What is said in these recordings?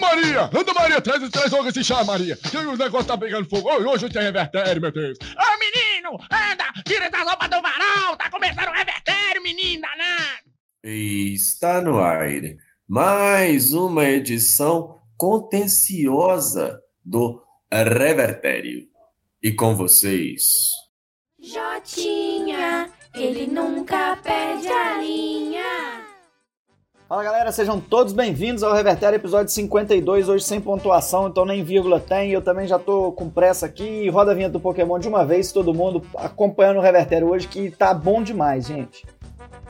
Maria! Anda, Maria, traz, traz logo esse chá, Maria. Que o negócio tá pegando fogo. Hoje tem revertério, meu Deus. Ô, menino, anda, tira essa roupa do varal. Tá começando o revertério, menino danado. Está no ar mais uma edição contenciosa do Revertério. E com vocês. Jotinha, ele nunca perde a linha. Fala galera, sejam todos bem-vindos ao Revertério, episódio 52, hoje sem pontuação, então nem vírgula tem, eu também já tô com pressa aqui, roda a vinheta do Pokémon de uma vez, todo mundo acompanhando o Revertério hoje, que tá bom demais, gente.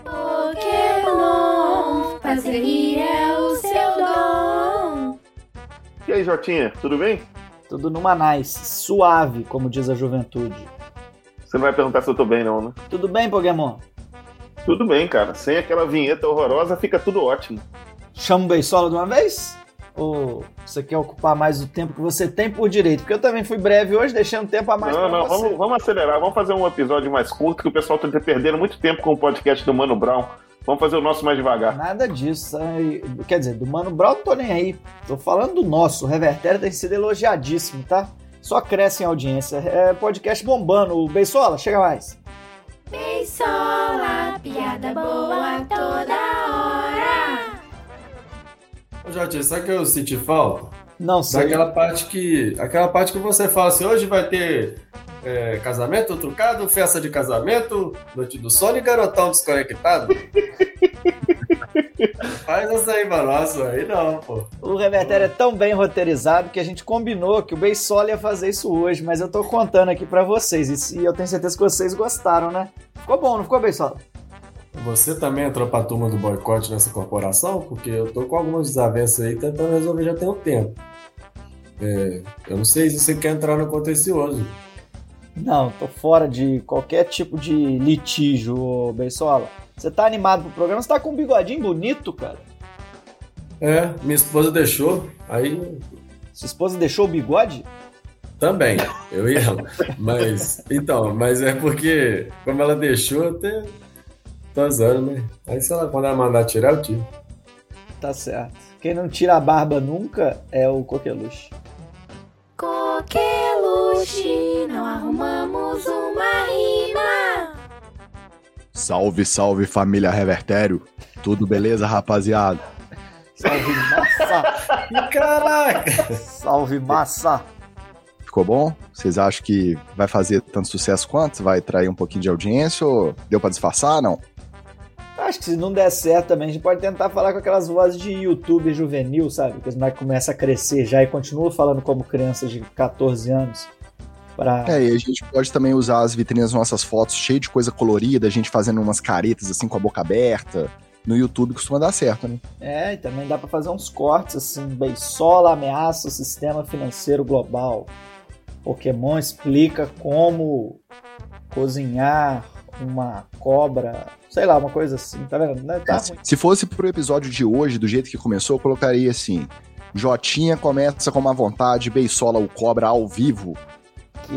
Pokémon, fazer rir é o seu dom. E aí, Jotinha, tudo bem? Tudo numa nice, suave, como diz a juventude. Você não vai perguntar se eu tô bem, não, né? Tudo bem, Pokémon? Tudo bem, cara. Sem aquela vinheta horrorosa, fica tudo ótimo. Chama o Beisola de uma vez? Ou você quer ocupar mais o tempo que você tem por direito? Porque eu também fui breve hoje, deixei um tempo a mais não, não, vamos, vamos acelerar. Vamos fazer um episódio mais curto, que o pessoal tá perdendo muito tempo com o podcast do Mano Brown. Vamos fazer o nosso mais devagar. Nada disso. ai, Quer dizer, do Mano Brown não tô nem aí. Tô falando do nosso. O Revertério tem sido elogiadíssimo, tá? Só cresce em audiência. É podcast bombando. O Beisola, chega mais. Beisola, piada boa toda hora. Ô, Jotinha, sabe o que eu senti falta? Não sei. Daquela parte que. Aquela parte que você fala assim, hoje vai ter é, casamento trucado, festa de casamento, noite do sono e garotão desconectado. Faz essa aí pra nós, aí não, pô. O Revertério é tão bem roteirizado que a gente combinou que o Beisola ia fazer isso hoje, mas eu tô contando aqui pra vocês. E eu tenho certeza que vocês gostaram, né? Ficou bom, não ficou, Beisola? Você também entrou pra turma do boicote nessa corporação? Porque eu tô com algumas desavenças aí tentando resolver já tem um tempo. É, eu não sei se você quer entrar no contencioso. Não, tô fora de qualquer tipo de litígio, Beisola. Você tá animado pro programa? Você tá com um bigodinho bonito, cara. É, minha esposa deixou, aí Sua esposa deixou o bigode? também, eu e ela. Mas, então, mas é porque, como ela deixou, até tô usando, né? Aí se ela, quando ela mandar tirar, eu tiro. Tá certo. Quem não tira a barba nunca é o coqueluche. Coqueluche, não arrumamos uma rima. Salve, salve, família Revertério. Tudo beleza, rapaziada? Salve massa! E caraca! Salve massa! Ficou bom? Vocês acham que vai fazer tanto sucesso quanto? Vai trair um pouquinho de audiência ou deu pra disfarçar? Não. Acho que se não der certo também, a gente pode tentar falar com aquelas vozes de youtuber juvenil, sabe? Que os moleques começam a crescer já e continuam falando como crianças de 14 anos. Pra... É, e a gente pode também usar as vitrines das nossas fotos cheias de coisa colorida, a gente fazendo umas caretas assim com a boca aberta. No YouTube costuma dar certo, né? É, e também dá pra fazer uns cortes assim, Beisola ameaça o sistema financeiro global. Pokémon explica como cozinhar uma cobra, sei lá, uma coisa assim, tá vendo? Né? Tá ruim. Se fosse pro episódio de hoje, do jeito que começou, eu colocaria assim: Jotinha começa com uma vontade, Beisola o cobra ao vivo, Que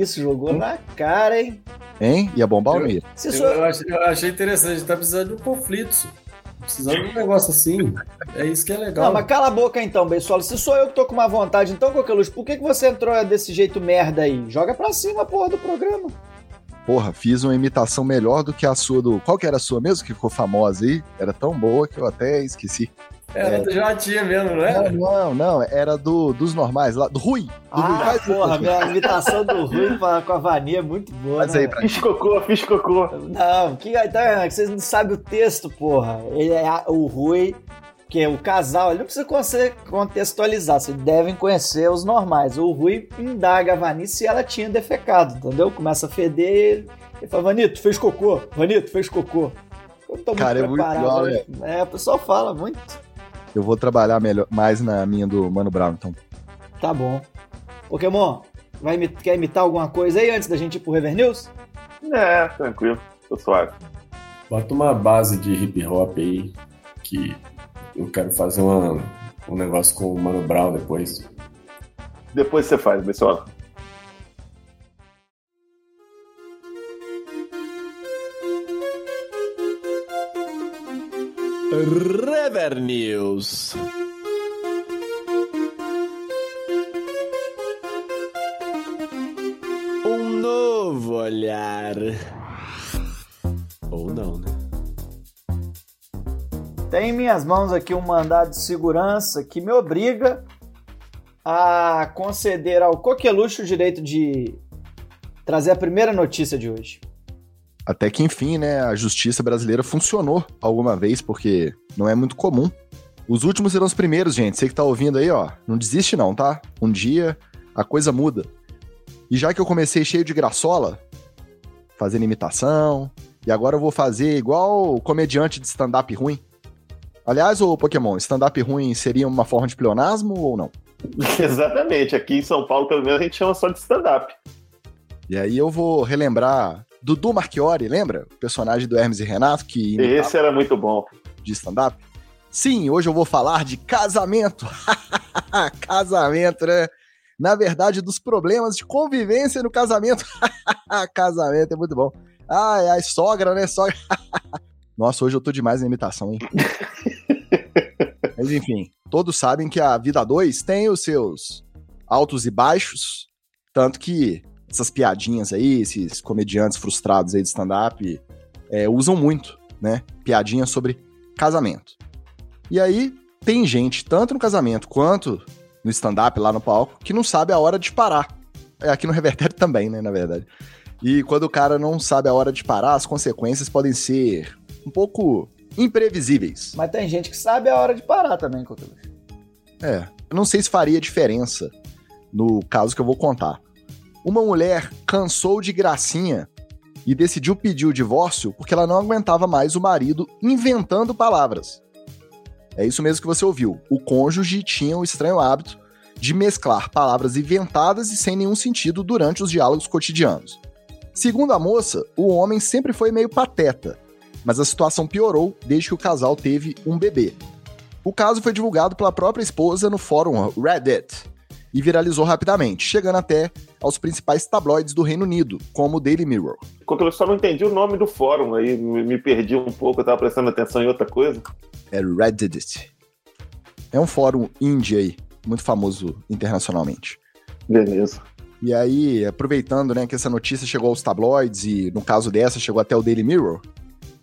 isso, jogou na cara, hein? hein? Ia bombar o Eu-. Se Eu, eu achei, eu achei interessante, tá precisando de um conflito. senhor. Precisando de um negócio assim. É isso que é legal. Não, mas cala a boca então, Beisola. Se sou eu que tô com uma vontade, então, Coqueluche, por que, que você entrou desse jeito merda aí? Joga pra cima, porra, do programa. Porra, fiz uma imitação melhor do que a sua do. Qual que era a sua mesmo que ficou famosa aí? Era tão boa que eu até esqueci. Era do Jotinha mesmo, não Não, era? não, não, era do, dos normais lá, do Rui. Do Rui. Ah, Faz, porra, minha imitação do Rui pra- com a Vania é muito boa, faz né? aí pra Fiz cocô, fiz cocô. Não, que, tá, que vocês não sabem o texto, porra. Ele é a- o Rui, que é o casal, ele não precisa contextualizar, vocês devem conhecer os normais. O Rui indaga a Vani se ela tinha defecado, entendeu? Começa a feder ele. Ele fala, Vanito, fez cocô. Vanito, fez cocô. Eu não tô muito Cara, é muito preparado. igual, né? É, o pessoal fala muito. Eu vou trabalhar melhor, mais na minha do Mano Brown, então. Tá bom. Pokémon, vai, imi- quer imitar alguma coisa aí antes da gente ir pro Rever News? É, tranquilo, tô suave. Bota uma base de hip hop aí, que eu quero fazer uma, um negócio com o Mano Brown depois. Depois você faz, pessoal. Rever News. Um novo olhar. Ou não, né? Tem em minhas mãos aqui um mandado de segurança que me obriga a conceder ao coqueluche o direito de trazer a primeira notícia de hoje. Até que enfim, né, a justiça brasileira funcionou alguma vez, porque não é muito comum. Os últimos serão os primeiros, gente. Você que tá ouvindo aí, ó, não desiste não, tá? Um dia a coisa muda. E já que eu comecei cheio de graçola, fazendo imitação, e agora eu vou fazer igual o comediante de stand-up ruim. Aliás, o Pokémon, stand-up ruim seria uma forma de pleonasmo ou não? Exatamente. Aqui em São Paulo, pelo menos, a gente chama só de stand-up. E aí eu vou relembrar Dudu Marchiori, lembra? O personagem do Hermes e Renato que Esse era muito bom. de stand-up. Sim, hoje eu vou falar de casamento. casamento, né? Na verdade, dos problemas de convivência no casamento. casamento é muito bom. Ai, ai, sogra, né? Sogra. Nossa, hoje eu tô demais na imitação, hein? Mas enfim, todos sabem que a vida 2 tem os seus altos e baixos, tanto que essas piadinhas aí, esses comediantes frustrados aí de stand-up, é, usam muito, né? Piadinhas sobre casamento. E aí, tem gente, tanto no casamento quanto no stand-up lá no palco, que não sabe a hora de parar. É aqui no Revertério também, né, na verdade. E quando o cara não sabe a hora de parar, as consequências podem ser um pouco imprevisíveis. Mas tem gente que sabe a hora de parar também, Coqueluche. É, eu não sei se faria diferença no caso que eu vou contar. Uma mulher cansou de gracinha e decidiu pedir o divórcio porque ela não aguentava mais o marido inventando palavras. É isso mesmo que você ouviu. O cônjuge tinha o estranho hábito de mesclar palavras inventadas e sem nenhum sentido durante os diálogos cotidianos. Segundo a moça, o homem sempre foi meio pateta, mas a situação piorou desde que o casal teve um bebê. O caso foi divulgado pela própria esposa no fórum Reddit e viralizou rapidamente, chegando até aos principais tabloides do Reino Unido, como o Daily Mirror. Eu só não entendi o nome do fórum aí, me me perdi um pouco, eu tava prestando atenção em outra coisa. É Reddit. É um fórum indie aí, muito famoso internacionalmente. Beleza. E aí, aproveitando né, que essa notícia chegou aos tabloides e, no caso dessa, chegou até o Daily Mirror,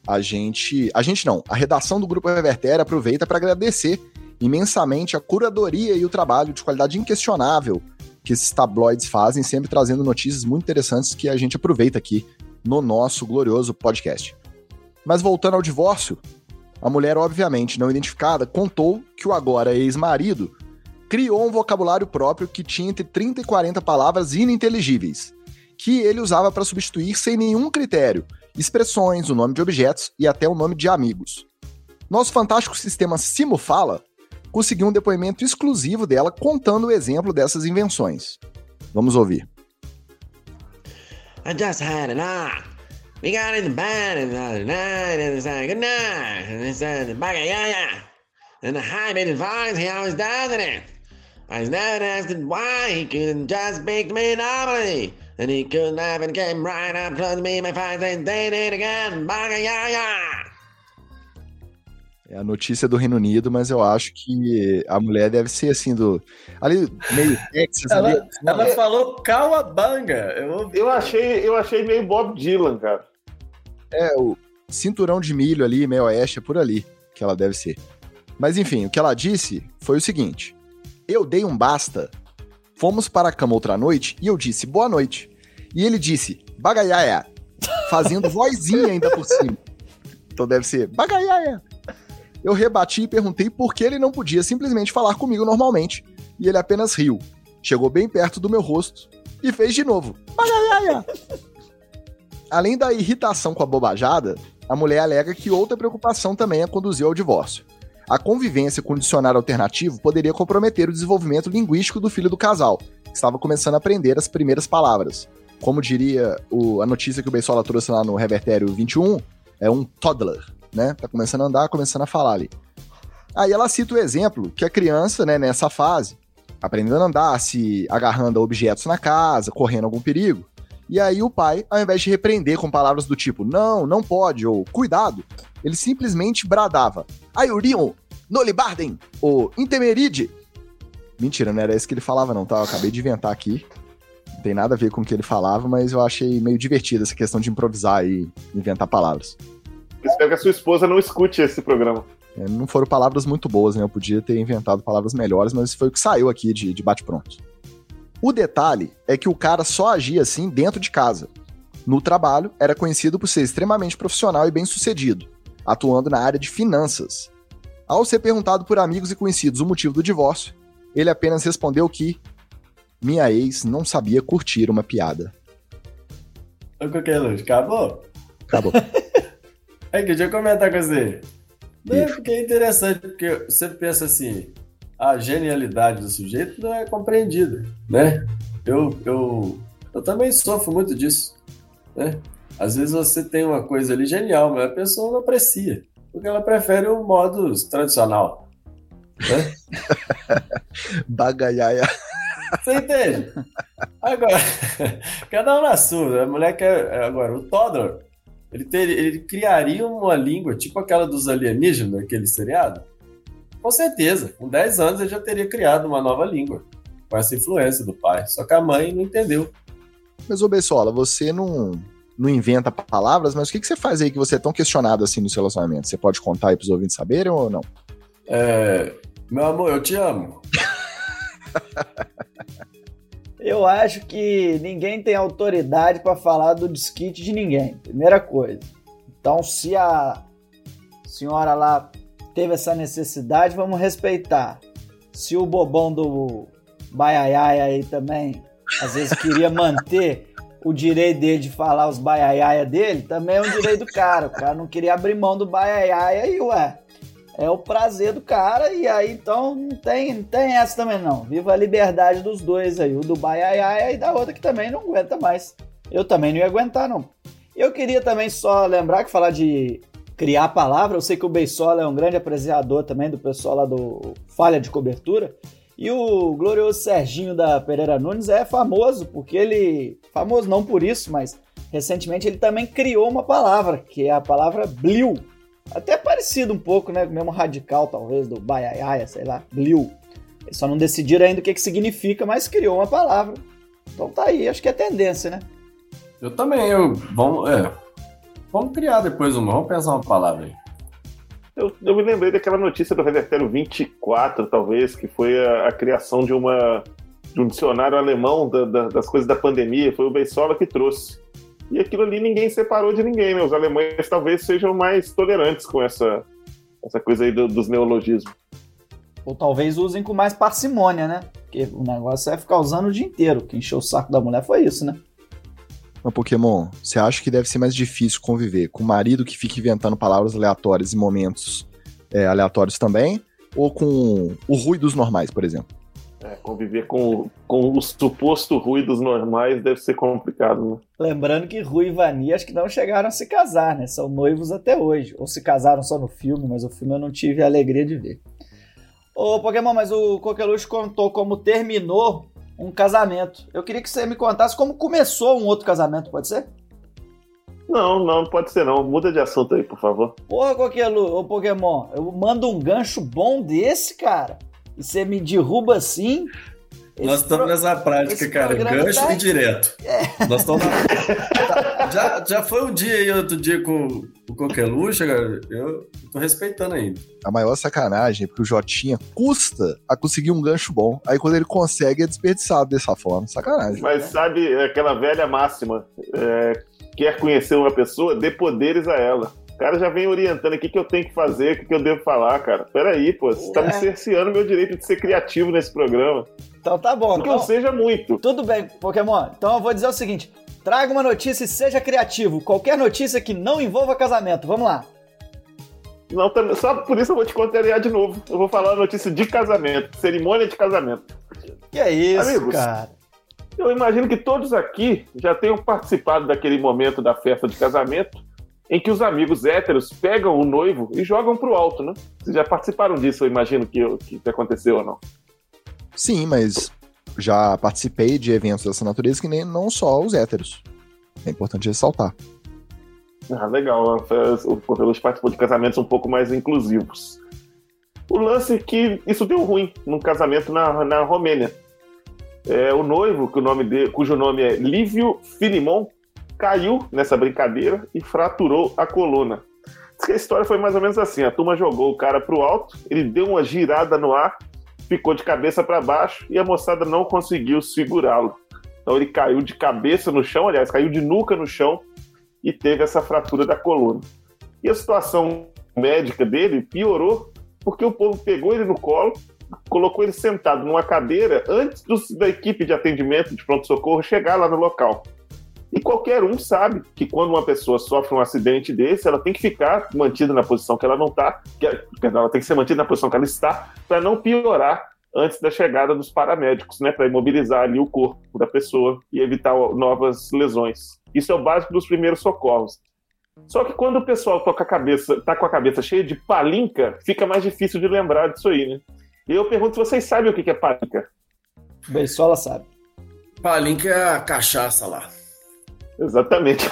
a gente. A gente não, a redação do Grupo Reverter aproveita para agradecer imensamente a curadoria e o trabalho de qualidade inquestionável que esses tabloides fazem, sempre trazendo notícias muito interessantes que a gente aproveita aqui no nosso glorioso podcast. Mas voltando ao divórcio, a mulher, obviamente não identificada, contou que o agora ex-marido criou um vocabulário próprio que tinha entre 30 e 40 palavras ininteligíveis, que ele usava para substituir sem nenhum critério expressões, o nome de objetos e até o nome de amigos. Nosso fantástico sistema Simo Fala conseguiu um depoimento exclusivo dela contando o exemplo dessas invenções. Vamos ouvir. I just had enough. We got in the bed and the other night and it's like good night and it's uh, back yeah yeah. And the high pitched voice he always does it. I never asked why he couldn't just speak me normally. And he couldn't laugh and came right up close to me. My face and they did again. Baga yeah yeah. É a notícia do Reino Unido, mas eu acho que a mulher deve ser assim do. Ali, meio Texas, ali. Ela, ela falou Cauabanga. Eu. Eu achei, eu achei meio Bob Dylan, cara. É, o cinturão de milho ali, meio oeste, é por ali que ela deve ser. Mas enfim, o que ela disse foi o seguinte: Eu dei um basta, fomos para a cama outra noite e eu disse boa noite. E ele disse bagaiaia, fazendo vozinha ainda por cima. Então deve ser bagaiaia. Eu rebati e perguntei por que ele não podia simplesmente falar comigo normalmente. E ele apenas riu. Chegou bem perto do meu rosto e fez de novo. Além da irritação com a bobajada, a mulher alega que outra preocupação também a conduziu ao divórcio. A convivência com o dicionário alternativo poderia comprometer o desenvolvimento linguístico do filho do casal, que estava começando a aprender as primeiras palavras. Como diria o- a notícia que o Beisola trouxe lá no Revertério 21, é um toddler, né? Tá começando a andar, começando a falar ali. Aí ela cita o exemplo que a criança, né, nessa fase, aprendendo a andar, se agarrando a objetos na casa, correndo algum perigo. E aí o pai, ao invés de repreender com palavras do tipo não, não pode, ou cuidado, ele simplesmente bradava Aiurion, Nolibarden, ou Intemeride. Mentira, não era isso que ele falava não, tá? Eu acabei de inventar aqui. Não tem nada a ver com o que ele falava, mas eu achei meio divertido essa questão de improvisar e inventar palavras. Espero que a sua esposa não escute esse programa. É, Não foram palavras muito boas, né? Eu podia ter inventado palavras melhores, mas foi o que saiu aqui de, de bate-pronto. O detalhe é que o cara só agia assim dentro de casa. No trabalho, era conhecido por ser extremamente profissional e bem-sucedido, atuando na área de finanças. Ao ser perguntado por amigos e conhecidos o motivo do divórcio, ele apenas respondeu que minha ex não sabia curtir uma piada. Acabou? Acabou. É que deixa eu comentar com você. Não porque é interessante, porque você pensa assim, a genialidade do sujeito não é compreendida, né? Eu, eu, eu também sofro muito disso, né? Às vezes você tem uma coisa ali genial, mas a pessoa não aprecia, porque ela prefere o modo tradicional, né? Bagaiaia. Você entende? Agora, cada um na sua. A mulher quer. Agora, o Todor, ele, ter, ele criaria uma língua tipo aquela dos alienígenas, aquele seriado? Com certeza. Com 10 anos ele já teria criado uma nova língua. Com essa influência do pai. Só que a mãe não entendeu. Mas, ô Bessola, você não, não inventa palavras, mas o que, que você faz aí que você é tão questionado assim no seu relacionamento? Você pode contar aí pros ouvintes saberem ou não? É, meu amor, eu te amo. Eu acho que ninguém tem autoridade pra falar do desquite de ninguém. Primeira coisa. Então, se a senhora lá teve essa necessidade, vamos respeitar. Se o bobão do baiaiai aí também, às vezes queria manter o direito dele de falar os baiaiaia dele, também é um direito do cara. O cara não queria abrir mão do baiaiaia aí, ué. É o prazer do cara, e aí então não tem, não tem essa também não. Viva a liberdade dos dois aí, o do baiaiaia e da outra que também não aguenta mais. Eu também não ia aguentar, não. Eu queria também só lembrar que falar de criar palavra, eu sei que o Beisola é um grande apreciador também do pessoal lá do Falha de Cobertura. E o glorioso Serginho da Pereira Nunes é famoso, porque ele. Famoso não por isso, mas recentemente ele também criou uma palavra, que é a palavra bliu. Até parecido um pouco, né? Mesmo radical, talvez, do baiaiaia, sei lá, bliu. Eles só não decidiram ainda o que, que significa, mas criou uma palavra. Então tá aí, acho que é tendência, né? Eu também, eu. Vamos, é, vamos criar depois uma. Vamos pensar uma palavra aí. Eu, eu me lembrei daquela notícia do Revertério 24, talvez, que foi a, a criação de uma de um dicionário alemão da- da- das coisas da pandemia. Foi o Beisola que trouxe. E aquilo ali ninguém separou de ninguém, né? Os alemães talvez sejam mais tolerantes com essa, essa coisa aí do- dos neologismos. Ou talvez usem com mais parcimônia, né? Porque o negócio é ficar usando o dia inteiro. Quem encheu o saco da mulher foi isso, né? Mas Pokémon, você acha que deve ser mais difícil conviver com o marido que fica inventando palavras aleatórias em momentos é, aleatórios também? Ou com o Rui dos normais, por exemplo? É, conviver com, com o suposto ruídos normais deve ser complicado, né? Lembrando que Rui e Vani acho que não chegaram a se casar, né? São noivos até hoje. Ou se casaram só no filme, mas o filme eu não tive a alegria de ver. Ô Pokémon, mas o Coqueluche contou como terminou um casamento. Eu queria que você me contasse como começou um outro casamento, pode ser? Não, não, não pode ser não. Muda de assunto aí, por favor. Porra, Coquelu, ô Pokémon, eu mando um gancho bom desse, cara. E você me derruba assim. Nós estamos pro- nessa prática, esse cara. Gancho tá- e direto. Nós estamos na- já, já foi um dia aí, outro dia com o Coqueluche, cara. Eu tô respeitando ainda. A maior sacanagem é porque o Jotinha custa a conseguir um gancho bom. Aí quando ele consegue, é desperdiçado dessa forma. Sacanagem. Mas sabe aquela velha máxima? é, quer conhecer uma pessoa, dê poderes a ela. O cara já vem orientando o que, que eu tenho que fazer, o que, que eu devo falar, cara. Peraí, pô, você tá me É. cerceando meu direito de ser criativo nesse programa. Então tá bom. Não que então- eu seja muito. Tudo bem, Pokémon. Então eu vou dizer o seguinte: traga uma notícia e seja criativo. Qualquer notícia que não envolva casamento. Vamos lá. Não, só por isso eu vou te contrariar de novo. Eu vou falar a notícia de casamento, cerimônia de casamento. Que é isso, Amigos. cara? Eu imagino que todos aqui já tenham participado daquele momento da festa de casamento em que os amigos héteros pegam o noivo e jogam pro alto, né? Vocês já participaram disso, eu imagino que, que aconteceu ou não. Sim, mas já participei de eventos dessa natureza que nem não só os héteros. É importante ressaltar. Ah, legal. O Coveluche participou de casamentos um pouco mais inclusivos. O lance é que isso deu ruim num casamento na, na Romênia. É, o noivo, que o nome de, cujo nome é Lívio Filimon, caiu nessa brincadeira e fraturou a coluna. A história foi mais ou menos assim: a turma jogou o cara pro alto, ele deu uma girada no ar, ficou de cabeça para baixo e a moçada não conseguiu segurá-lo. Então ele caiu de cabeça no chão, aliás, caiu de nuca no chão e teve essa fratura da coluna. E a situação médica dele piorou porque o povo pegou ele no colo, colocou ele sentado numa cadeira antes dos- da equipe de atendimento de pronto-socorro chegar lá no local. E qualquer um sabe que quando uma pessoa sofre um acidente desse, ela tem que ficar mantida na posição que ela não está, perdão, ela tem que ser mantida na posição que ela está, para não piorar antes da chegada dos paramédicos, né, para imobilizar ali o corpo da pessoa e evitar novas lesões. Isso é o básico dos primeiros socorros. Só que quando o pessoal toca a cabeça, tá com a cabeça cheia de palinca, fica mais difícil de lembrar disso aí, né? E eu pergunto se vocês sabem o que é palinca. O Beisola sabe. Palinca é a cachaça lá. Exatamente.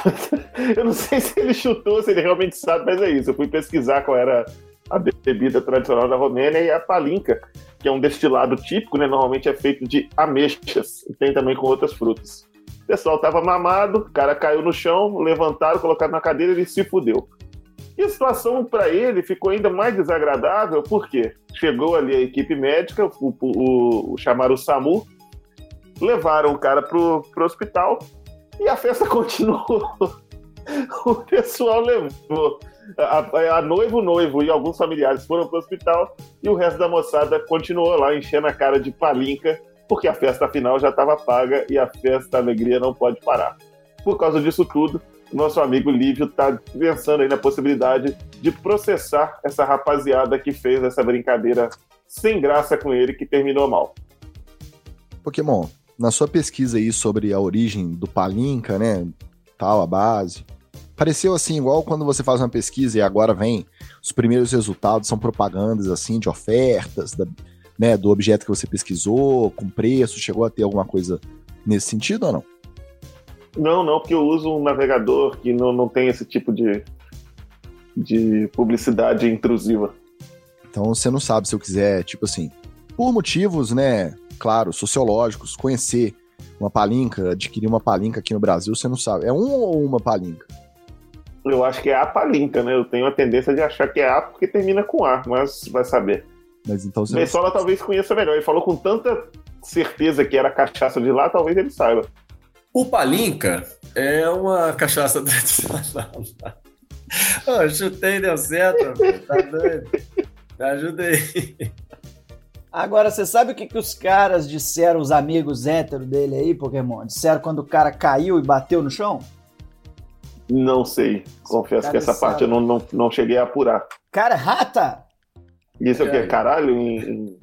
Eu não sei se ele chutou, se ele realmente sabe, mas é isso. Eu fui pesquisar qual era a bebida tradicional da Romênia e a palinca, que é um destilado típico, né? Normalmente é feito de ameixas e tem também com outras frutas. O pessoal tava mamado, o cara caiu no chão, levantaram, colocaram na cadeira e ele se fudeu. E a situação para ele ficou ainda mais desagradável, porque chegou ali a equipe médica, o, o, o chamaram o SAMU, levaram o cara pro, pro hospital e a festa continuou. O pessoal levou. A, a, noiva, o noivo e alguns familiares foram pro hospital e o resto da moçada continuou lá enchendo a cara de palinca, porque a festa final já estava paga e a festa, alegria não pode parar. Por causa disso tudo, nosso amigo Lívio está pensando aí na possibilidade de processar essa rapaziada que fez essa brincadeira sem graça com ele, que terminou mal. Pokémon, na sua pesquisa aí sobre a origem do Palinca, né, tal, a base, pareceu assim, igual quando você faz uma pesquisa e agora vem os primeiros resultados, são propagandas assim, de ofertas, da, né, do objeto que você pesquisou, com preço, chegou a ter alguma coisa nesse sentido ou não? Não, não, porque eu uso um navegador que não, não tem esse tipo de, de publicidade intrusiva. Então você não sabe se eu quiser, tipo assim, por motivos, né, claro, sociológicos, conhecer uma palinca, adquirir uma palinca aqui no Brasil, você não sabe. É um ou uma palinca? Eu acho que é a palinca, né? Eu tenho a tendência de achar que é A porque termina com A, mas vai saber. Mas então você Bessola talvez conheça melhor. Ele falou com tanta certeza que era cachaça de lá, talvez ele saiba. O Palinca é uma cachaça tradicional. Oh, chutei, deu certo, tá doido? Me ajuda aí. Agora, você sabe o que, que os caras disseram, os amigos héteros dele aí, Pokémon? Disseram quando o cara caiu e bateu no chão? Não sei. Confesso que essa sabe. parte eu não, não, não cheguei a apurar. Cara, rata! Isso é o É. quê? Caralho em, em,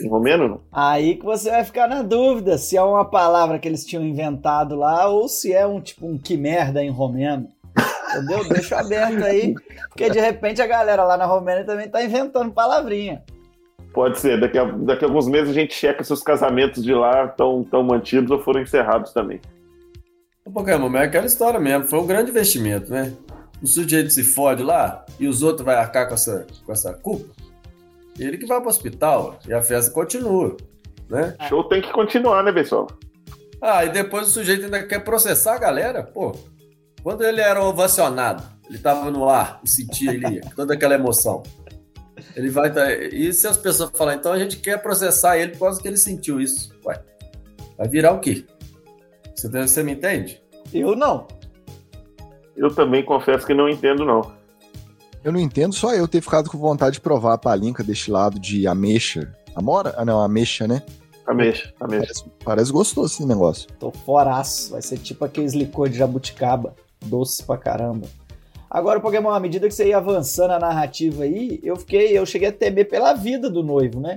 em romeno? Aí que você vai ficar na dúvida se é uma palavra que eles tinham inventado lá ou se é um tipo um que merda em romeno. Entendeu? Deixa aberto aí, porque de repente a galera lá na Romênia também tá inventando palavrinha. Pode ser. Daqui a, daqui a alguns meses a gente checa se os casamentos de lá estão tão mantidos ou foram encerrados também. O Pokémon mas é aquela história mesmo. Foi um grande investimento, né? O sujeito se fode lá e os outros vão arcar com essa, com essa culpa. Ele que vai pro hospital e a festa continua, né? Show tem que continuar, né, pessoal? Ah, e depois o sujeito ainda quer processar a galera, pô. Quando ele era ovacionado, ele tava no ar e sentia ali toda aquela emoção. Ele vai tá... E se as pessoas falarem, então a gente quer processar ele por causa que ele sentiu isso? Ué, vai virar o quê? Você, você me entende? Eu não. Eu também confesso que não entendo, não. Eu não entendo só eu ter ficado com vontade de provar a palinca deste lado de ameixa. Amora? Ah, não, ameixa, né? Ameixa, ameixa. Parece, parece gostoso esse negócio. Tô foraço. Vai ser tipo aqueles licor de jabuticaba. Doce pra caramba. Agora, Pokémon, à medida que você ia avançando a narrativa aí, eu fiquei, eu cheguei a temer pela vida do noivo, né?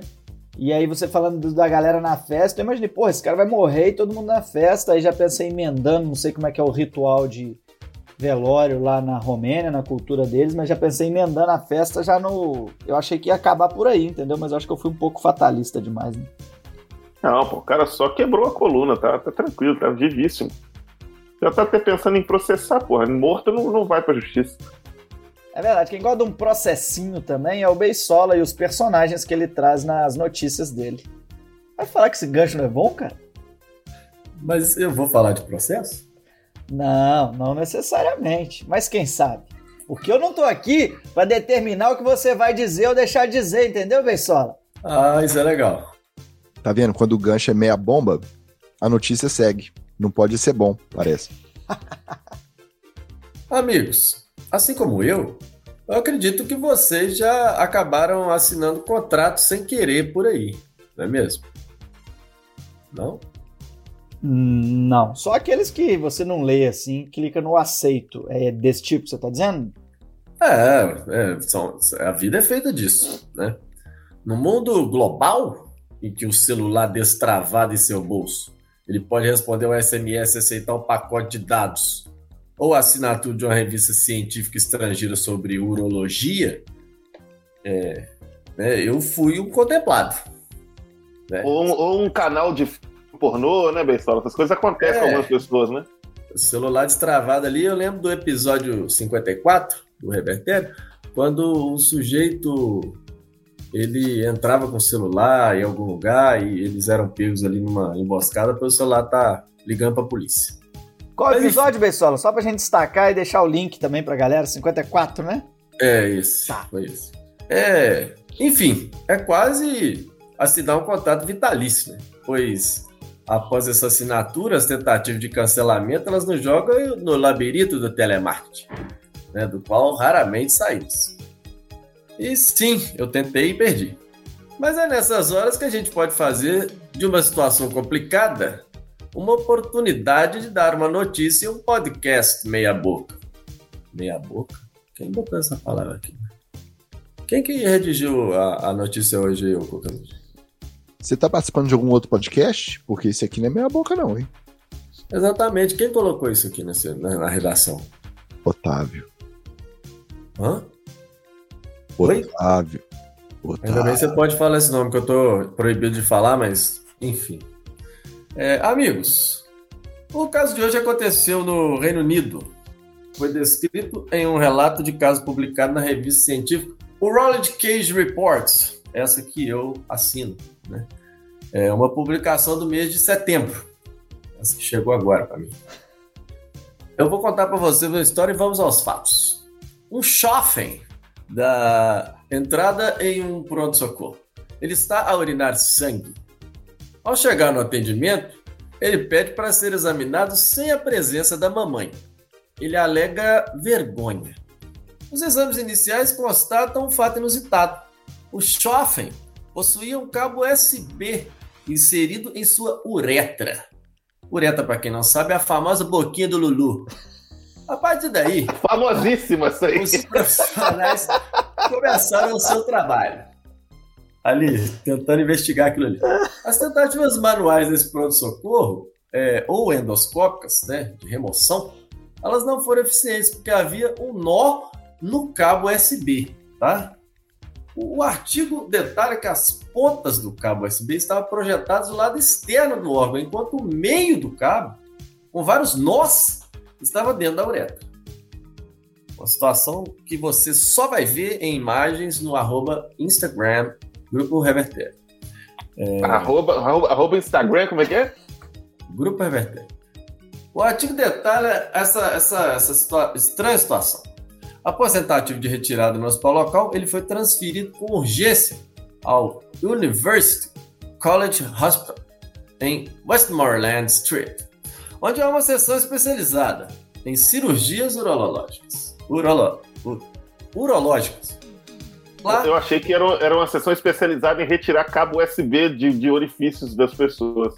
E aí você falando do- da galera na festa, eu imaginei, pô, esse cara vai morrer e todo mundo na festa. Aí já pensei emendando, não sei como é que é o ritual de velório lá na Romênia, na cultura deles, mas já pensei emendando a festa já no. Eu achei que ia acabar por aí, entendeu? Mas eu acho que eu fui um pouco fatalista demais, né? Não, pô, o cara só quebrou a coluna, tá, tá tranquilo, tá vivíssimo. Já tá até pensando em processar, porra. Morto não, não vai pra justiça. É verdade, quem gosta de um processinho também é o Beisola e os personagens que ele traz nas notícias dele. Vai falar que esse gancho não é bom, cara? Mas eu vou falar de processo? Não, não necessariamente. Mas quem sabe? Porque eu não tô aqui pra determinar o que você vai dizer ou deixar de dizer, entendeu, Beisola? Ah, isso é legal. Tá vendo? Quando o gancho é meia bomba, a notícia segue. Não pode ser bom, parece. Amigos, assim como eu, eu acredito que vocês já acabaram assinando contratos sem querer por aí, não é mesmo? Não? Não. Só aqueles que você não lê assim, clica no aceito. É desse tipo, você tá dizendo? É, é, são- a vida é feita disso, né? No mundo global, em que o celular destravado em seu bolso, ele pode responder um SMS e aceitar um pacote de dados, ou assinatura de uma revista científica estrangeira sobre urologia, é, né, eu fui um contemplado. né? Ou, um- ou um canal de pornô, né, Beisola? Essas coisas acontecem É. com algumas pessoas, né? O celular destravado ali, eu lembro do episódio 54 do Revertério, quando um sujeito ele entrava com o celular em algum lugar e eles eram pegos ali numa emboscada para o celular tá ligando para a polícia. Qual Mas, episódio, Beisola? Só pra gente destacar e deixar o link também pra galera. 54, né? É isso, Tá. foi isso. É, enfim, é quase assinar um contrato vitalício, né? Pois após essa assinatura, as tentativas de cancelamento, elas nos jogam no labirinto do telemarketing, né? Do qual raramente saímos. E sim, eu tentei e perdi. Mas é nessas horas que a gente pode fazer de uma situação complicada uma oportunidade de dar uma notícia e um podcast meia boca. Meia boca? Quem botou essa palavra aqui? Quem que redigiu a, a notícia hoje, ô? Você tá participando de algum outro podcast? Porque esse aqui não é meia boca, não, hein? Exatamente, quem colocou isso aqui nesse- na, na redação? Otávio. Hã? Oi? Otávio. Ainda bem que Otávio. você pode falar esse nome, que eu tô proibido de falar, mas enfim. É, amigos, o caso de hoje aconteceu no Reino Unido. Foi descrito em um relato de caso publicado na revista científica o Rolled Cage Reports, essa que eu assino. Né? É uma publicação do mês de setembro. Essa que chegou agora para mim. Eu vou contar para vocês uma história e vamos aos fatos. Um jovem da entrada em um pronto-socorro. Ele está a urinar sangue. Ao chegar no atendimento, ele pede para ser examinado sem a presença da mamãe. Ele alega vergonha. Os exames iniciais constatam um fato inusitado. O jovem possuía um cabo USB inserido em sua uretra. Uretra, para quem não sabe, é a famosa boquinha do Lulu. A partir daí, Famosíssima essa aí. os profissionais começaram o seu trabalho. Ali, tentando investigar aquilo ali. As tentativas manuais desse pronto-socorro, é, ou endoscópicas, né, de remoção, elas não foram eficientes, porque havia um nó no cabo USB, tá? O artigo detalha que as pontas do cabo USB estavam projetadas do lado externo do órgão, enquanto o meio do cabo, com vários nós, estava dentro da uretra. Uma situação que você só vai ver em imagens no arroba Instagram, Grupo Reverter. Arroba, arroba, arroba Instagram, como é que é? Grupo Reverter. O artigo detalha essa, essa, essa situa- estranha situação. Após tentativa de retirada no hospital local, ele foi transferido com urgência ao University College Hospital em Westmoreland Street, onde há uma seção especializada em cirurgias urológicas. Urolo, u- urológicas. Lá, Eu achei que era, era uma sessão especializada em retirar cabo USB de, de orifícios das pessoas.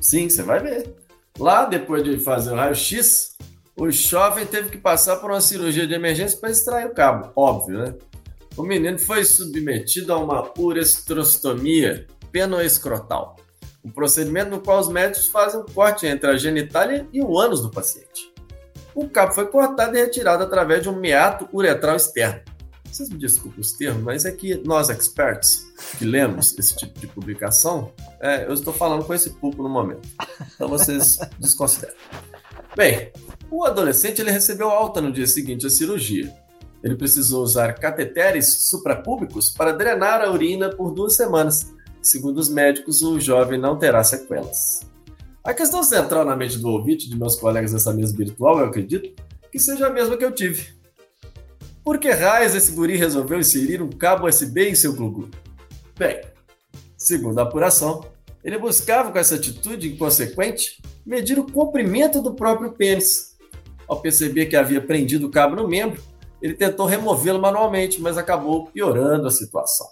Sim, você vai ver. Lá, depois de fazer o raio-x, o jovem teve que passar por uma cirurgia de emergência para extrair o cabo, óbvio, né? O menino foi submetido a uma urestrostomia penoescrotal, um procedimento no qual os médicos fazem um corte entre a genitália e o ânus do paciente. O cabo foi cortado e retirado através de um meato uretral externo. Vocês me desculpem os termos, mas é que nós experts que lemos esse tipo de publicação, é, eu estou falando com esse público no momento. Então vocês desconsideram. Bem, o adolescente ele recebeu alta no dia seguinte à cirurgia. Ele precisou usar cateteres suprapúbicos para drenar a urina por duas semanas. Segundo os médicos, o jovem não terá sequelas. A questão central na mente do ouvinte de meus colegas dessa mesa virtual, eu acredito, que seja a mesma que eu tive. Por que raios esse guri resolveu inserir um cabo USB em seu Gugu? Bem, segundo a apuração, ele buscava com essa atitude inconsequente medir o comprimento do próprio pênis. Ao perceber que havia prendido o cabo no membro, ele tentou removê-lo manualmente, mas acabou piorando a situação.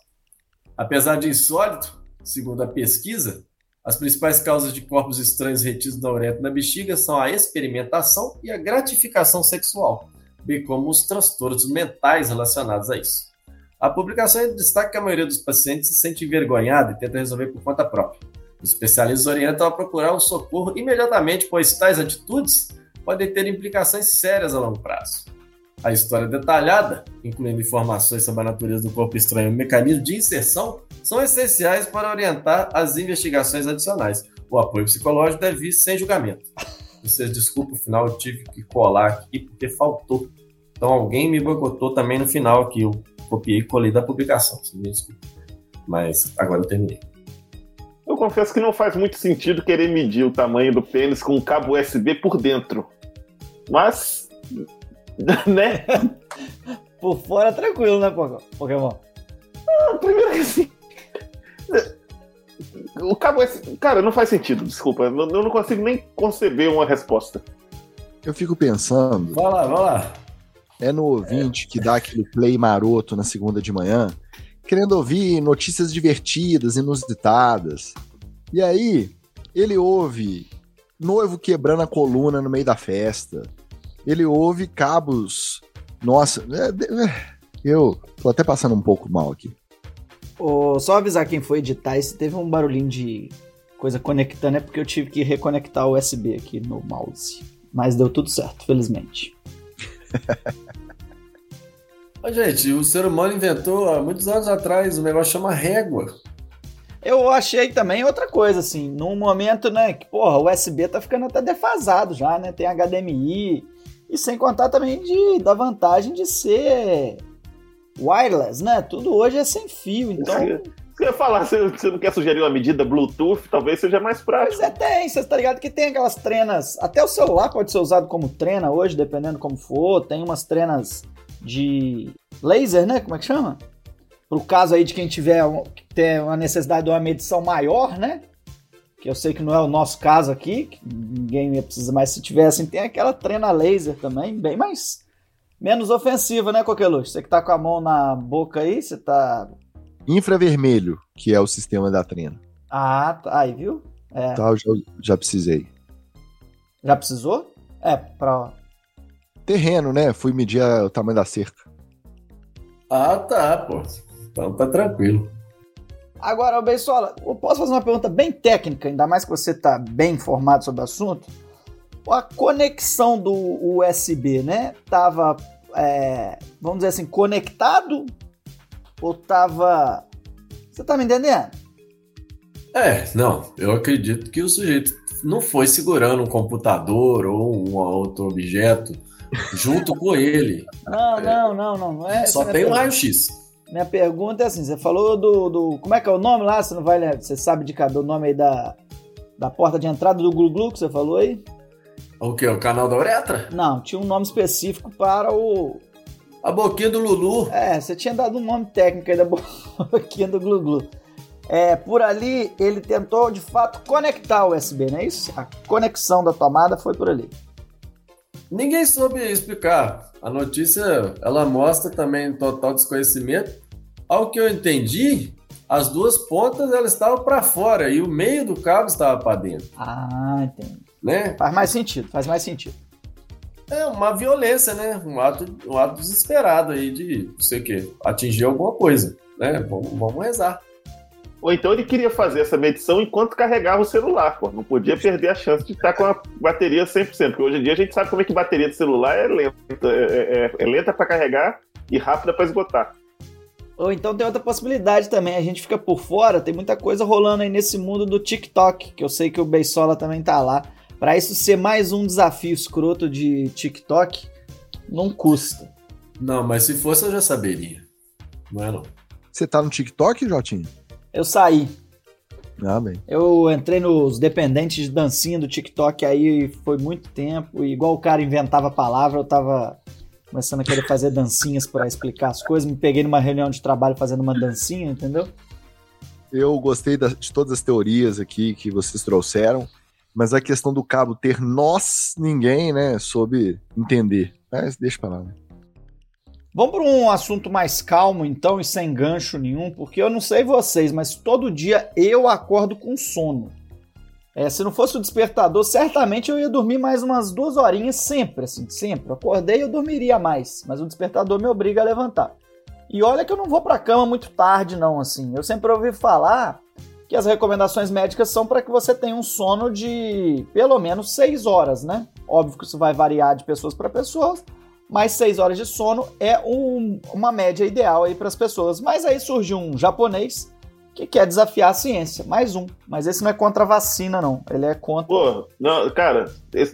Apesar de insólito, segundo a pesquisa, as principais causas de corpos estranhos retidos na uretra e na bexiga são a experimentação e a gratificação sexual, bem como os transtornos mentais relacionados a isso. A publicação destaca que a maioria dos pacientes se sente envergonhada e tenta resolver por conta própria. Os especialistas orientam a procurar um socorro imediatamente, pois tais atitudes podem ter implicações sérias a longo prazo. A história detalhada, incluindo informações sobre a natureza do corpo estranho e o mecanismo de inserção, são essenciais para orientar as investigações adicionais. O apoio psicológico deve vir sem julgamento. Vocês desculpa, no final eu tive que colar aqui porque faltou. Então alguém me boicotou também no final aqui. Eu copiei e colei da publicação. Vocês me. Mas agora eu terminei. Eu confesso que não faz muito sentido querer medir o tamanho do pênis com um cabo USB por dentro. Mas, né? Por fora, tranquilo, né? Pokémon? Primeiro que assim. O cabo USB. Cara, não faz sentido, desculpa. Eu eu não consigo nem conceber uma resposta. Eu fico pensando, Vai lá, vai lá. é no ouvinte que dá aquele play maroto na segunda de manhã, querendo ouvir notícias divertidas, inusitadas. E aí, ele ouve noivo quebrando a coluna no meio da festa. Ele ouve cabos. Nossa, é- é- eu tô até passando um pouco mal aqui. Ô, só avisar quem foi editar, se teve um barulhinho de coisa conectando, é porque eu tive que reconectar o USB aqui no mouse. Mas deu tudo certo, felizmente. Ô, gente, o ser humano inventou há muitos anos atrás um negócio que chama régua. Eu achei também outra coisa, assim, num momento, né, que, porra, o USB tá ficando até defasado já, né? Tem HDMI. E sem contar também de, da vantagem de ser wireless, né? Tudo hoje é sem fio, então. Você ia falar, você, não quer sugerir uma medida Bluetooth? Talvez seja mais Mas prático. é, tem, você tá ligado que tem aquelas trenas. Até o celular pode ser usado como trena hoje, dependendo como for. Tem umas trenas de laser, né? Como é que chama? Pro caso aí de quem tiver tem uma necessidade de uma medição maior, né? Que eu sei que não é o nosso caso aqui, que ninguém ia precisar, mas se tivesse, tem aquela trena laser também, bem mais. Menos ofensiva, né, Coqueluche? Você que tá com a mão na boca aí, você tá. Infravermelho, que é o sistema da trena. Ah, tá. Aí, viu? É. Tá, eu já, já precisei. Já precisou? É, pra. Terreno, né? Fui medir a- o tamanho da cerca. Ah, tá, pô. Então tá tranquilo. Agora, Beisola, eu posso fazer uma pergunta bem técnica, ainda mais que você está bem informado sobre o assunto? A conexão do USB, né? Tava, é, vamos dizer assim, conectado ou tava. Você tá me entendendo? É, não, eu acredito que o sujeito não foi segurando um computador ou um outro objeto junto com ele. Não, não, não, não. não é Só tem pergunta. raio-x. Minha pergunta é assim: você falou do, do. Como é que é o nome lá? Você não vai lembrar? Você sabe de cada o nome aí da, da porta de entrada do Glu Glu que você falou aí? O que? O canal da uretra? Não, tinha um nome específico para o, A boquinha do Lulu. É, você tinha dado um nome técnico aí da boquinha do Glu Glu. É, por ali ele tentou de fato conectar o USB, não é isso? A conexão da tomada foi por ali. Ninguém soube explicar. A notícia, ela mostra também total desconhecimento. Ao que eu entendi, as duas pontas elas estavam para fora e o meio do cabo estava para dentro, Ah, entendi. né? Faz mais sentido, faz mais sentido. É uma violência, né? Um ato, um ato desesperado aí de, não sei o quê, atingir alguma coisa, né? Vamos, vamos rezar. Ou então ele queria fazer essa medição enquanto carregava o celular, pô. Não podia perder a chance de estar com a bateria 100%, porque hoje em dia a gente sabe como é que bateria de celular é lenta. É, é- é lenta para carregar e rápida para esgotar. Ou então tem outra possibilidade também, a gente fica por fora, tem muita coisa rolando aí nesse mundo do TikTok, que eu sei que o Beisola também tá lá. Pra isso ser mais um desafio escroto de TikTok, não custa. Não, mas se fosse eu já saberia. Não é não. Você tá no TikTok, Jotinho? Eu saí, Ah, bem. Eu entrei nos dependentes de dancinha do TikTok aí foi muito tempo. E igual o cara inventava a palavra, eu tava começando a querer fazer dancinhas para explicar as coisas. Me peguei numa reunião de trabalho fazendo uma dancinha, entendeu? Eu gostei da- de todas as teorias aqui que vocês trouxeram, mas a questão do cabo ter nós, ninguém, né, soube entender. Mas deixa pra lá, né? Vamos para um assunto mais calmo, então, e sem gancho nenhum, porque eu não sei vocês, mas todo dia eu acordo com sono. É, se não fosse o despertador, certamente eu ia dormir mais umas duas horinhas sempre, assim, sempre. Acordei eu dormiria mais, mas o despertador me obriga a levantar. E olha que eu não vou pra cama muito tarde, não, assim. Eu sempre ouvi falar que as recomendações médicas são para que você tenha um sono de pelo menos 6 horas, né? Óbvio que isso vai variar de pessoas para pessoas, mas 6 horas de sono é um- uma média ideal aí para as pessoas. Mas aí surgiu um japonês que quer desafiar a ciência, mais um. Mas esse não é contra a vacina, não. Ele é contra. Pô, não, cara,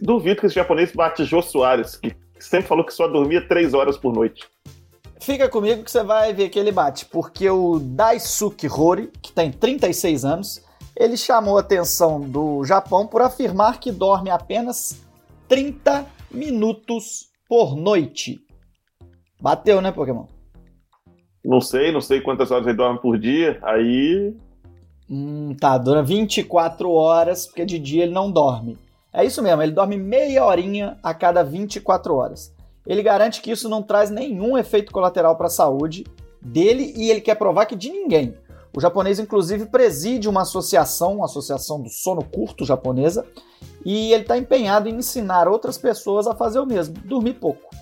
duvido que esse japonês bate Jô Soares, que sempre falou que só dormia três horas por noite. Fica comigo que você vai ver que ele bate, porque o Daisuke Hori, que tem 36 anos, ele chamou a atenção do Japão por afirmar que dorme apenas 30 minutos por noite. Bateu, né, Pokémon? Não sei, não sei quantas horas ele dorme por dia. Aí. Hum, tá, dura 24 horas, porque de dia ele não dorme. É isso mesmo, ele dorme meia horinha a cada 24 horas. Ele garante que isso não traz nenhum efeito colateral para a saúde dele e ele quer provar que de ninguém. O japonês, inclusive, preside uma associação, uma associação do sono curto japonesa, e ele está empenhado em ensinar outras pessoas a fazer o mesmo, dormir pouco.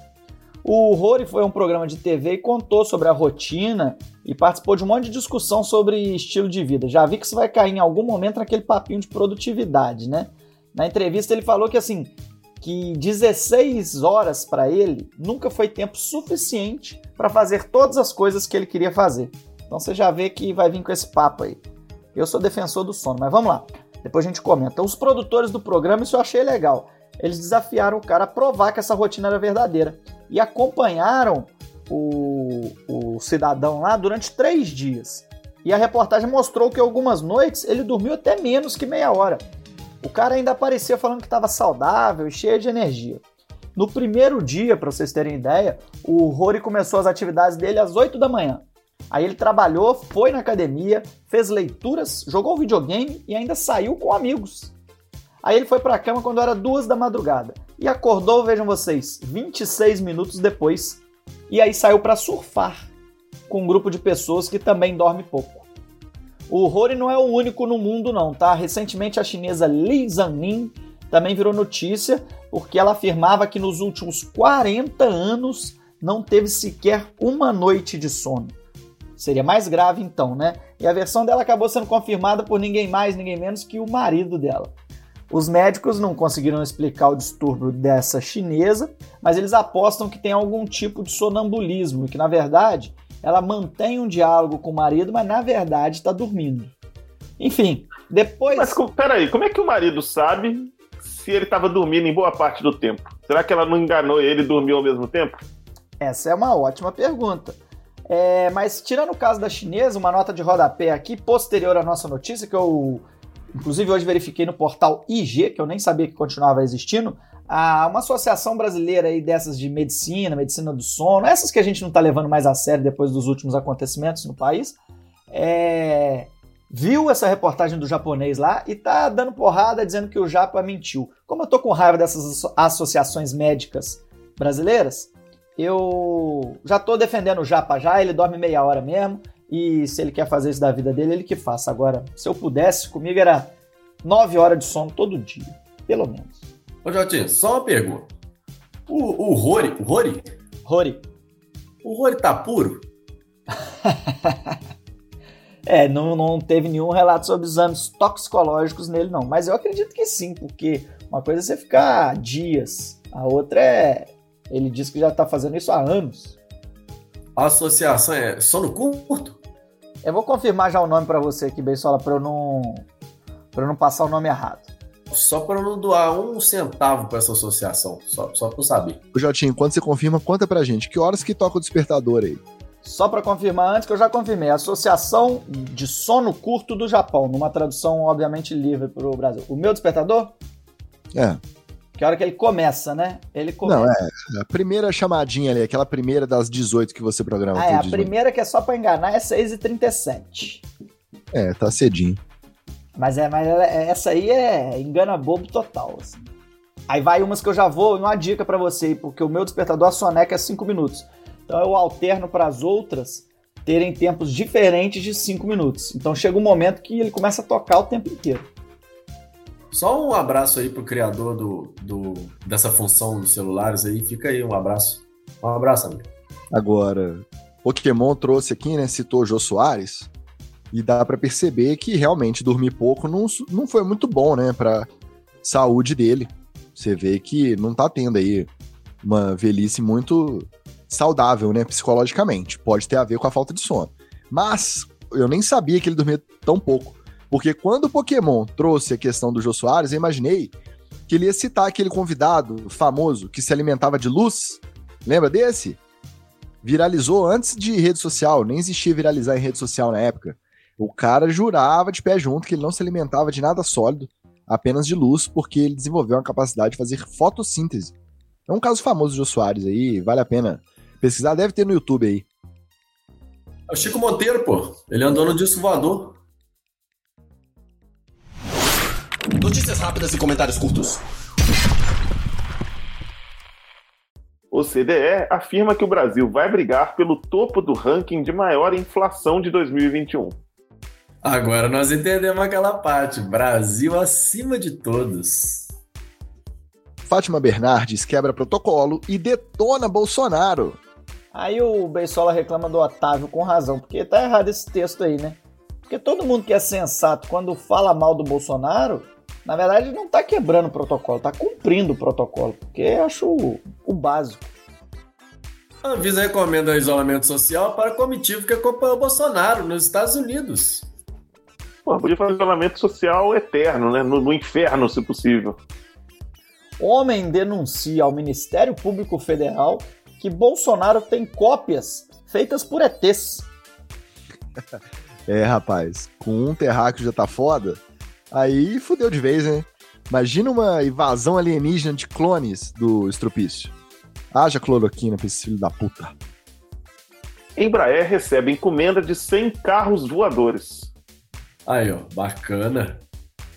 O Rory foi um programa de TV e contou sobre a rotina e participou de um monte de discussão sobre estilo de vida. Já vi que isso vai cair em algum momento naquele papinho de produtividade, né? Na entrevista ele falou que assim, que 16 horas para ele nunca foi tempo suficiente para fazer todas as coisas que ele queria fazer. Então você já vê que vai vir com esse papo aí. Eu sou defensor do sono, mas vamos lá. Depois a gente comenta. Os produtores do programa, isso eu achei legal. Eles desafiaram o cara a provar que essa rotina era verdadeira. E acompanharam o, o cidadão lá durante três dias. E a reportagem mostrou que algumas noites ele dormiu até menos que meia hora. O cara ainda aparecia falando que estava saudável e cheio de energia. No primeiro dia, para vocês terem ideia, o Rory começou as atividades dele às 8 da manhã. Aí ele trabalhou, foi na academia, fez leituras, jogou videogame e ainda saiu com amigos. Aí ele foi para a cama quando era duas da madrugada e acordou, vejam vocês, 26 minutos depois. E aí saiu para surfar com um grupo de pessoas que também dorme pouco. O Rory não é o único no mundo não, tá? Recentemente a chinesa Li Zhanin também virou notícia porque ela afirmava que nos últimos 40 anos não teve sequer uma noite de sono. Seria mais grave então, né? E a versão dela acabou sendo confirmada por ninguém mais, ninguém menos que o marido dela. Os médicos não conseguiram explicar o distúrbio dessa chinesa, mas eles apostam que tem algum tipo de sonambulismo e que, na verdade, ela mantém um diálogo com o marido, mas na verdade está dormindo. Enfim, depois. Mas peraí, como é que o marido sabe se ele estava dormindo em boa parte do tempo? Será que ela não enganou ele e dormiu ao mesmo tempo? Essa é uma ótima pergunta. É, mas tirando o caso da chinesa, uma nota de rodapé aqui, posterior à nossa notícia, que eu inclusive hoje verifiquei no portal IG, que eu nem sabia que continuava existindo, há uma associação brasileira aí dessas de medicina, medicina do sono, essas que a gente não está levando mais a sério depois dos últimos acontecimentos no país, é, viu essa reportagem do japonês lá e tá dando porrada dizendo que o japa mentiu. Como eu tô com raiva dessas asso- associações médicas brasileiras, eu já tô defendendo o japa já, ele dorme meia hora mesmo, e se ele quer fazer isso da vida dele, ele que faça. Agora, se eu pudesse, comigo era nove horas de sono todo dia, pelo menos. Ô, Jotinho, só uma pergunta. O, o Rory, o Rory, Rory, o Rory tá puro? É, não, não teve nenhum relato sobre exames toxicológicos nele, não. Mas eu acredito que sim, porque uma coisa é você ficar dias, a outra é. Ele diz que já tá fazendo isso há anos. A associação é sono curto? Eu vou confirmar já o nome pra você aqui, Beisola, pra eu não. pra eu não passar o nome errado. Só para eu não doar um centavo para essa associação, só, só para eu saber. Ô, Jotinho, quando você confirma, conta pra gente. Que horas que toca o despertador aí? Só pra confirmar antes que eu já confirmei, Associação de Sono Curto do Japão, numa tradução obviamente livre pro Brasil. O meu despertador? É. Que é a hora que ele começa, né? Ele começa. Não, é. A primeira chamadinha ali, aquela primeira das 18 que você programa. Ah, é, a primeira que é só pra enganar é 6h37. É, tá cedinho. Mas, é, mas ela- essa aí é engana bobo total. assim. Aí vai umas que eu já vou, uma dica pra você, porque o meu despertador, a soneca é 5 minutos. Então eu alterno para as outras terem tempos diferentes de 5 minutos. Então chega um momento que ele começa a tocar o tempo inteiro. Só um abraço aí pro criador do, do, dessa função dos celulares aí. Fica aí, um abraço. Um abraço, amigo. Agora, Pokémon trouxe aqui, né? Citou Jô Soares. E dá pra perceber que realmente dormir pouco não, não foi muito bom, né? Pra saúde dele. Você vê que não tá tendo aí uma velhice muito saudável, né? Psicologicamente. Pode ter a ver com a falta de sono. Mas eu nem sabia que ele dormia tão pouco. Porque quando o Pokémon trouxe a questão do Jô Soares, eu imaginei que ele ia citar aquele convidado famoso que se alimentava de luz. Lembra desse? viralizou antes de rede social, nem existia viralizar em rede social na época. O cara jurava de pé junto que ele não se alimentava de nada sólido, apenas de luz, porque ele desenvolveu uma capacidade de fazer fotossíntese. É um caso famoso de Jô Soares aí, vale a pena pesquisar, deve ter no YouTube aí. É o Chico Monteiro, pô. Ele andou no disco voador. Notícias rápidas e comentários curtos. O CDE afirma que o Brasil vai brigar pelo topo do ranking de maior inflação de 2021. Agora nós entendemos aquela parte. Brasil acima de todos. Fátima Bernardes quebra protocolo e detona Bolsonaro. Aí o Beisola reclama do Otávio com razão, porque tá errado esse texto aí, né? Porque todo mundo que é sensato quando fala mal do Bolsonaro, na verdade não tá quebrando o protocolo, tá cumprindo o protocolo, porque eu acho o, o básico. A Anvisa recomenda isolamento social para comitiva que acompanhou o Bolsonaro nos Estados Unidos. Pô, podia fazer isolamento social eterno, né? No, no inferno, se possível. Homem denuncia ao Ministério Público Federal que Bolsonaro tem cópias feitas por ETs. É, rapaz, com um terráqueo já tá foda, aí fudeu de vez, né? Imagina uma invasão alienígena de clones do estrupício. Haja cloroquina pra esse filho da puta. Embraer recebe encomenda de 100 carros voadores. Aí, ó, bacana.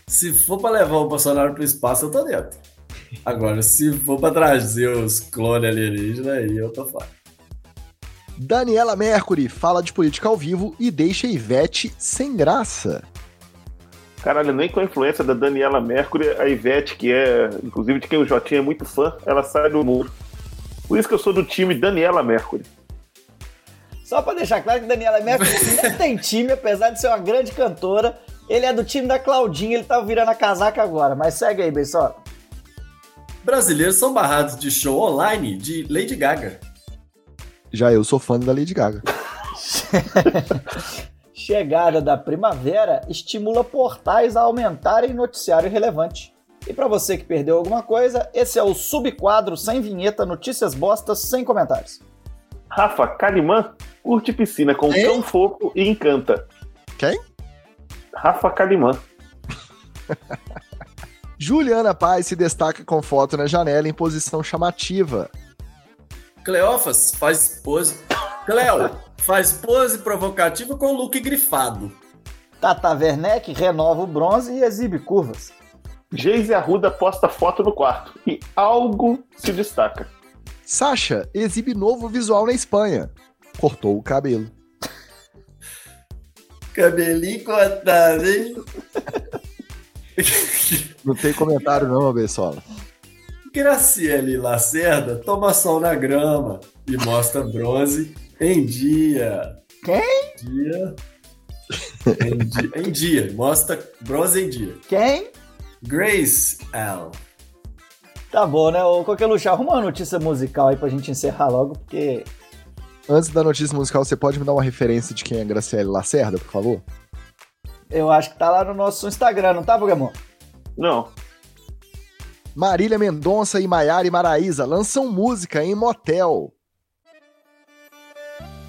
Se for para levar o Bolsonaro pro espaço, eu tô dentro. Agora, se for para trazer os clones alienígenas, aí eu tô fora. Daniela Mercury fala de política ao vivo e deixa Ivete sem graça. Caralho, nem com a influência da Daniela Mercury, a Ivete, que é, inclusive, de quem o Jotinha é muito fã, ela sai do muro. Por isso que eu sou do time Daniela Mercury. Só pra deixar claro que Daniela Mercury nem tem time, apesar de ser uma grande cantora. Ele é do time da Claudinha, ele tá virando a casaca agora. Mas segue aí, Beisola. Brasileiros são barrados de show online de Lady Gaga. Já eu sou fã da Lady Gaga. Chegada da primavera estimula portais a aumentarem noticiário relevante. E pra você que perdeu alguma coisa, esse é o subquadro sem vinheta Notícias Bostas sem comentários. Rafa Kalimann curte piscina com Quem? cão fofo e encanta. Quem? Rafa Kalimann. Juliana Paz se destaca com foto na janela em posição chamativa. Cleófas faz pose. Cleo faz pose provocativa com look grifado. Tata Werneck renova o bronze e exibe curvas. Geise Arruda posta foto no quarto e algo se destaca. Sasha exibe novo visual na Espanha. Cortou o cabelo. Cabelinho cortado, hein? Não tem comentário não, Bessola. Graciele Lacerda toma sol na grama e mostra bronze em dia. Quem? Dia. Em dia. Em dia. Mostra bronze em dia. Quem? Grace L. Tá bom, né? Ô, Coqueluche, arruma uma notícia musical aí pra gente encerrar logo, porque Antes da notícia musical, você pode me dar uma referência de quem é Graciele Lacerda, por favor? eu acho que tá lá no nosso Instagram, não tá, Pokémon? Não. Marília Mendonça e Maiara e Maraísa lançam música em motel.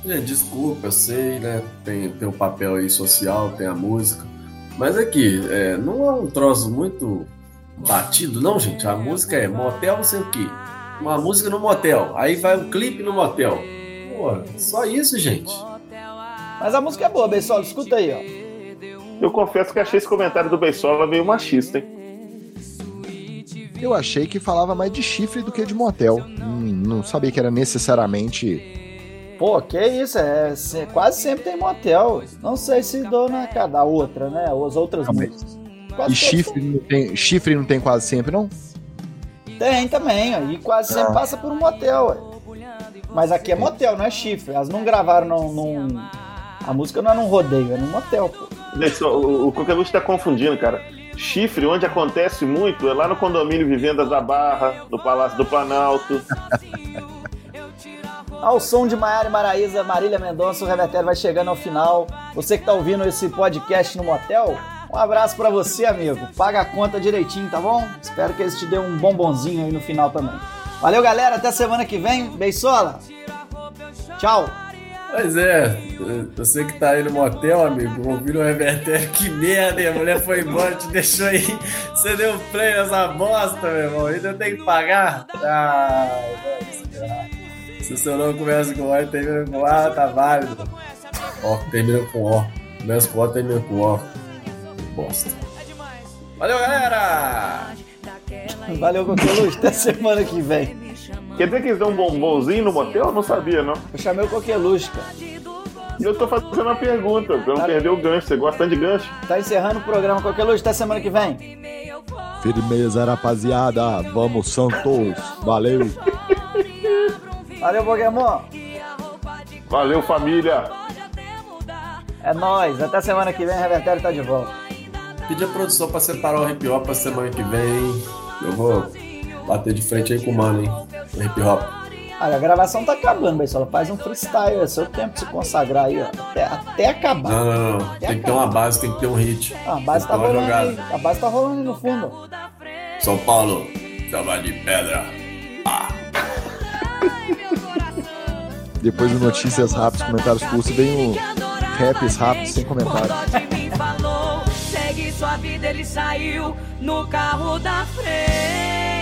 Gente, desculpa, eu sei, né? Tem, tem o papel aí social, tem a música. Mas aqui, é, não é um troço muito batido, não, gente. A música é motel, não sei o quê. Uma música no motel. Aí vai um clipe no motel. Pô, só isso, gente. Mas a música é boa, Beisola, escuta aí, ó. Eu confesso que achei esse comentário do Beisola meio machista, hein? Eu achei que falava mais de chifre do que de motel. Hum, não sabia que era necessariamente. Pô, que isso, é, se- quase sempre tem motel. Não sei se dona cada outra, né? As outras Não, mas- músicas. Quase E sempre chifre não tem, chifre não tem quase sempre, não? Tem também, ó, e quase sempre passa por um motel. ué. Mas aqui é motel, não é chifre. Elas não gravaram num. num- A música não é num rodeio, é num motel, pô. O, o Coqueluche tá confundindo, cara. Chifre, onde acontece muito, é lá no condomínio Vivendas da Barra, no Palácio do Planalto. Ao som de Maiara Maraísa, Marília Mendonça, o Revertério vai chegando ao final. Você que tá ouvindo esse podcast no motel, um abraço pra você, amigo. Paga a conta direitinho, tá bom? Espero que eles te dêem um bombonzinho aí no final também. Valeu, galera. Até semana que vem. Beisola. Tchau. Pois é, você que tá aí no motel, amigo, ouvindo o revertério, que merda, hein? a mulher foi embora, te deixou aí. Você deu play nessa bosta, meu irmão, ainda tem que pagar? Ah, vai se o seu nome começa com O e termina com A, tá válido. Ó, termina com O. Começa com O, termina com O. Bosta. Valeu, galera! Valeu, Coqueluche. Até semana que vem. Quer dizer que eles dão um bombonzinho no motel? Eu não sabia, não. Eu chamei o Coqueluche, cara. E eu tô fazendo uma pergunta, pra não perder o gancho. Você gosta tanto de gancho? Tá encerrando o programa Coqueluche. Até semana que vem. Firmeza, rapaziada. Vamos, Santos. Valeu. Valeu, Pokémon. Valeu, família! É nóis. Até semana que vem. Revertério tá de volta. Pedi a produção pra separar o hip hop pra semana que vem, hein? Eu vou bater de frente aí com o mano, hein? O hip hop. Olha, a gravação tá acabando, Beisola. Faz um freestyle. É seu tempo de se consagrar aí, ó. Até, até acabar. Não, não, não. Tem que ter uma base, tem que ter um hit. Ah, a base tá rolando aí. jogada. A base tá rolando aí no fundo. São Paulo, chama de pedra. Depois de notícias rápidas, comentários curtos, vem o raps rápidos sem comentário. Segue sua vida, ele saiu no carro da frente.